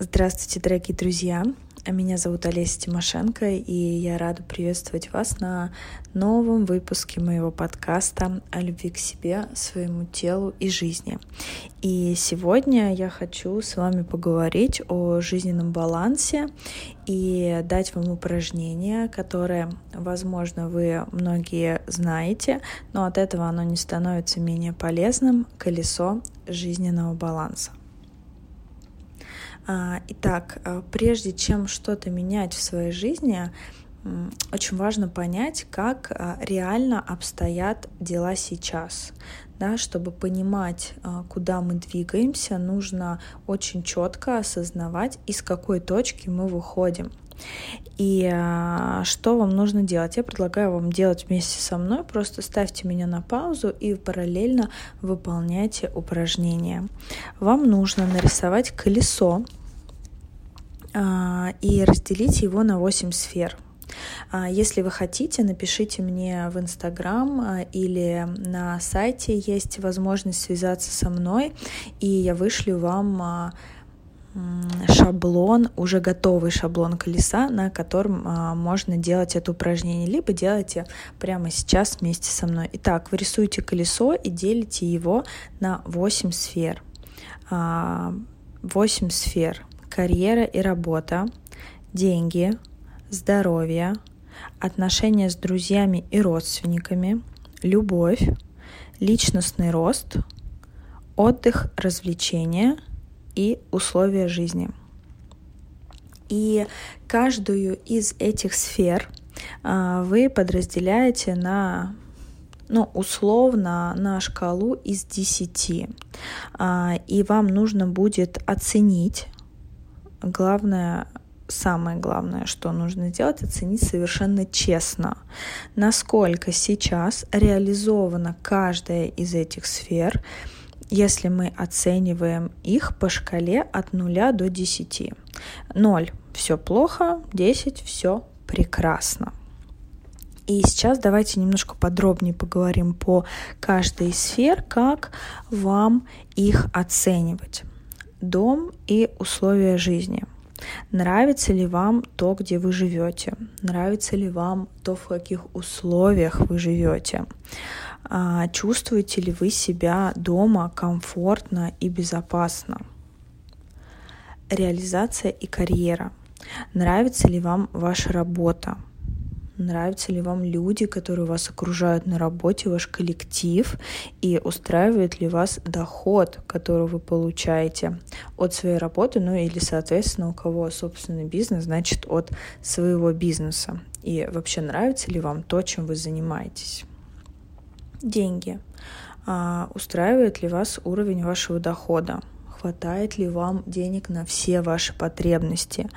Здравствуйте, дорогие друзья! Меня зовут Олеся Тимошенко, и я рада приветствовать вас на новом выпуске моего подкаста о любви к себе, своему телу и жизни. И сегодня я хочу с вами поговорить о жизненном балансе и дать вам упражнение, которое, возможно, вы многие знаете, но от этого оно не становится менее полезным — колесо жизненного баланса. А, итак, а, прежде чем что-то менять в своей жизни, очень важно понять, как а, реально обстоят дела сейчас. Да, чтобы понимать, куда мы двигаемся, нужно очень четко осознавать, из какой точки мы выходим. И что вам нужно делать? Я предлагаю вам делать вместе со мной. Просто ставьте меня на паузу и параллельно выполняйте упражнения. Вам нужно нарисовать колесо и разделить его на 8 сфер. А, если вы хотите, напишите мне в Инстаграм а, или на сайте есть возможность связаться со мной, и я вышлю вам шаблон, уже готовый шаблон колеса, на котором можно делать это упражнение, либо делайте прямо сейчас вместе со мной. Итак, вы рисуете колесо и делите его на 8 сфер. 8 сфер карьера и работа, деньги, здоровье, отношения с друзьями и родственниками, любовь, личностный рост, отдых, развлечения и условия жизни. И каждую из этих сфер а, вы подразделяете на ну, условно на шкалу из 10. А, и вам нужно будет оценить главное, самое главное, что нужно сделать, оценить совершенно честно, насколько сейчас реализована каждая из этих сфер, если мы оцениваем их по шкале от 0 до 10. 0 – все плохо, 10 – все прекрасно. И сейчас давайте немножко подробнее поговорим по каждой из сфер, как вам их оценивать дом и условия жизни. Нравится ли вам то, где вы живете? Нравится ли вам то, в каких условиях вы живете? А, чувствуете ли вы себя дома комфортно и безопасно? Реализация и карьера. Нравится ли вам ваша работа? Нравятся ли вам люди, которые вас окружают на работе, ваш коллектив, и устраивает ли вас доход, который вы получаете от своей работы, ну или, соответственно, у кого собственный бизнес, значит, от своего бизнеса. И вообще нравится ли вам то, чем вы занимаетесь? Деньги. А, устраивает ли вас уровень вашего дохода? Хватает ли вам денег на все ваши потребности?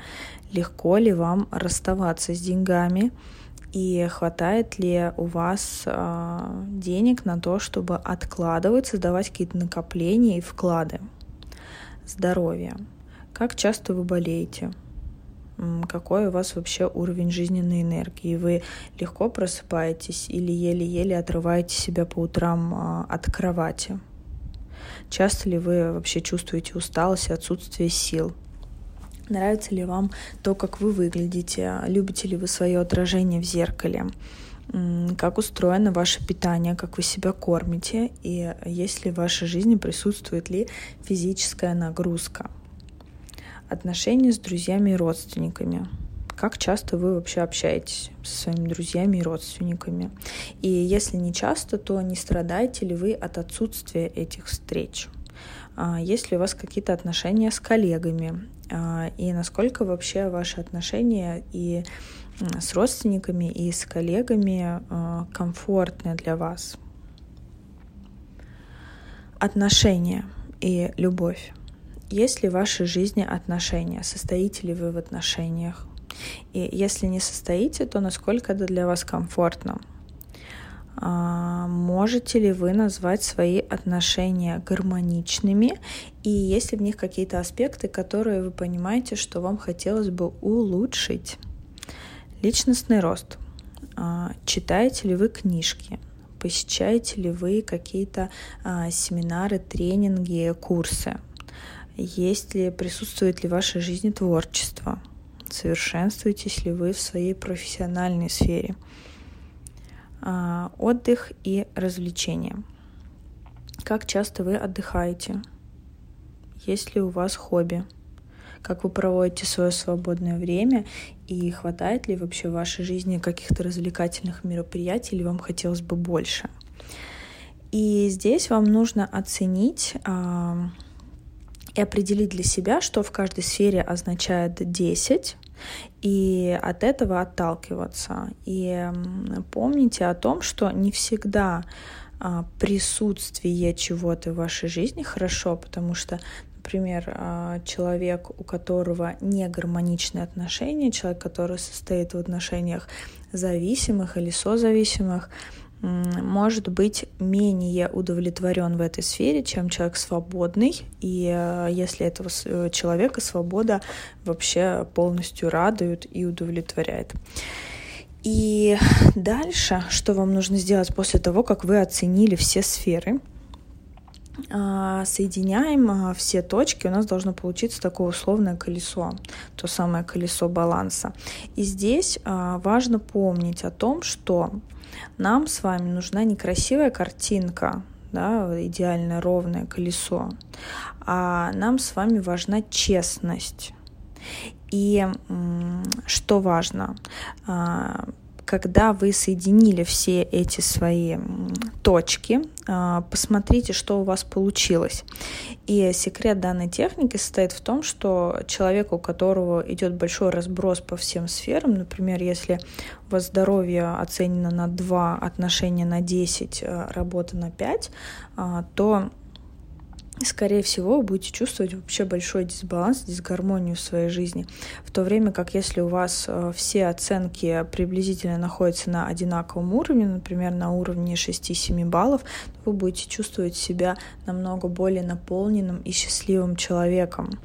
Легко ли вам расставаться с деньгами? И хватает ли у вас э, денег на то, чтобы откладывать, создавать какие-то накопления и вклады. Здоровье. Как часто вы болеете? Какой у вас вообще уровень жизненной энергии? Вы легко просыпаетесь или еле-еле отрываете себя по утрам э, от кровати? Часто ли вы вообще чувствуете усталость и отсутствие сил? Нравится ли вам то, как вы выглядите? Любите ли вы свое отражение в зеркале? Как устроено ваше питание, как вы себя кормите, и есть ли в вашей жизни присутствует ли физическая нагрузка? Отношения с друзьями и родственниками. Как часто вы вообще общаетесь со своими друзьями и родственниками? И если не часто, то не страдаете ли вы от отсутствия этих встреч? А, есть ли у вас какие-то отношения с коллегами? А, и насколько вообще ваши отношения и с родственниками, и с коллегами а, комфортны для вас? Отношения и любовь. Есть ли в вашей жизни отношения? Состоите ли вы в отношениях? И если не состоите, то насколько это для вас комфортно? А, можете ли вы назвать свои отношения гармоничными? И есть ли в них какие-то аспекты, которые вы понимаете, что вам хотелось бы улучшить? Личностный рост. А, читаете ли вы книжки? Посещаете ли вы какие-то а, семинары, тренинги, курсы? Есть ли, присутствует ли в вашей жизни творчество? Совершенствуетесь ли вы в своей профессиональной сфере? А, отдых и развлечения. Как часто вы отдыхаете? Есть ли у вас хобби? Как вы проводите свое свободное время и хватает ли вообще в вашей жизни каких-то развлекательных мероприятий или вам хотелось бы больше? И здесь вам нужно оценить а, и определить для себя, что в каждой сфере означает 10, и от этого отталкиваться. И помните о том, что не всегда а, присутствие чего-то в вашей жизни хорошо, потому что например, а, человек, у которого не гармоничные отношения, человек, который состоит в отношениях зависимых или созависимых, может быть менее удовлетворен в этой сфере, чем человек свободный. И а, если этого э, человека свобода вообще полностью радует и удовлетворяет. И дальше, что вам нужно сделать после того, как вы оценили все сферы, а, соединяем а, все точки, у нас должно получиться такое условное колесо, то самое колесо баланса. И здесь а, важно помнить о том, что нам с вами нужна не красивая картинка, да, идеальное ровное колесо, а нам с вами важна честность. И что важно, когда вы соединили все эти свои точки, а, посмотрите, что у вас получилось. И секрет данной техники состоит в том, что человеку, у которого идет большой разброс по всем сферам, например, если у вас здоровье оценено на 2, отношения на 10, а, работа на 5, а, то скорее всего, будете чувствовать вообще большой дисбаланс, дисгармонию в своей жизни. В то время как если у вас э, все оценки приблизительно находятся на одинаковом уровне, например, на уровне 6-7 баллов, вы будете чувствовать себя намного более наполненным и счастливым человеком.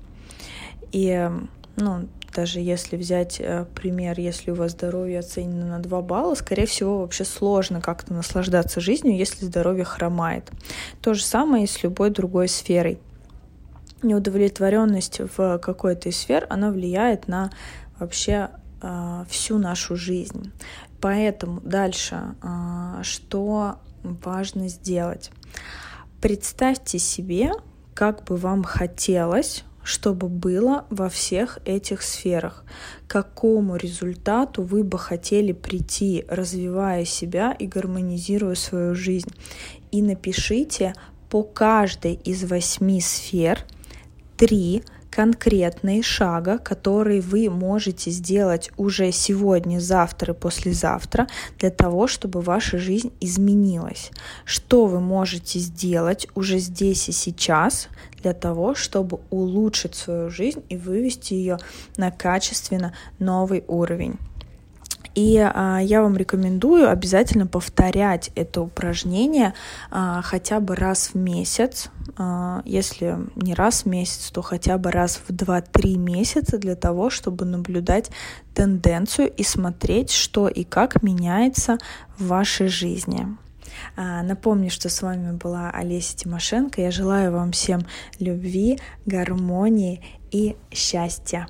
И ну, даже если взять э, пример, если у вас здоровье оценено на 2 балла, скорее всего, вообще сложно как-то наслаждаться жизнью, если здоровье хромает. То же самое и с любой другой сферой. Неудовлетворенность в какой-то из сфер, она влияет на вообще э, всю нашу жизнь. Поэтому дальше, э, что важно сделать? Представьте себе, как бы вам хотелось чтобы было во всех этих сферах. К какому результату вы бы хотели прийти, развивая себя и гармонизируя свою жизнь. И напишите по каждой из восьми сфер три конкретные шага, которые вы можете сделать уже сегодня, завтра и послезавтра для того, чтобы ваша жизнь изменилась. Что вы можете сделать уже здесь и сейчас для того, чтобы улучшить свою жизнь и вывести ее на качественно новый уровень. И а, я вам рекомендую обязательно повторять это упражнение а, хотя бы раз в месяц. А, если не раз в месяц, то хотя бы раз в 2-3 месяца для того, чтобы наблюдать тенденцию и смотреть, что и как меняется в вашей жизни. А, напомню, что с вами была Олеся Тимошенко. Я желаю вам всем любви, гармонии и счастья.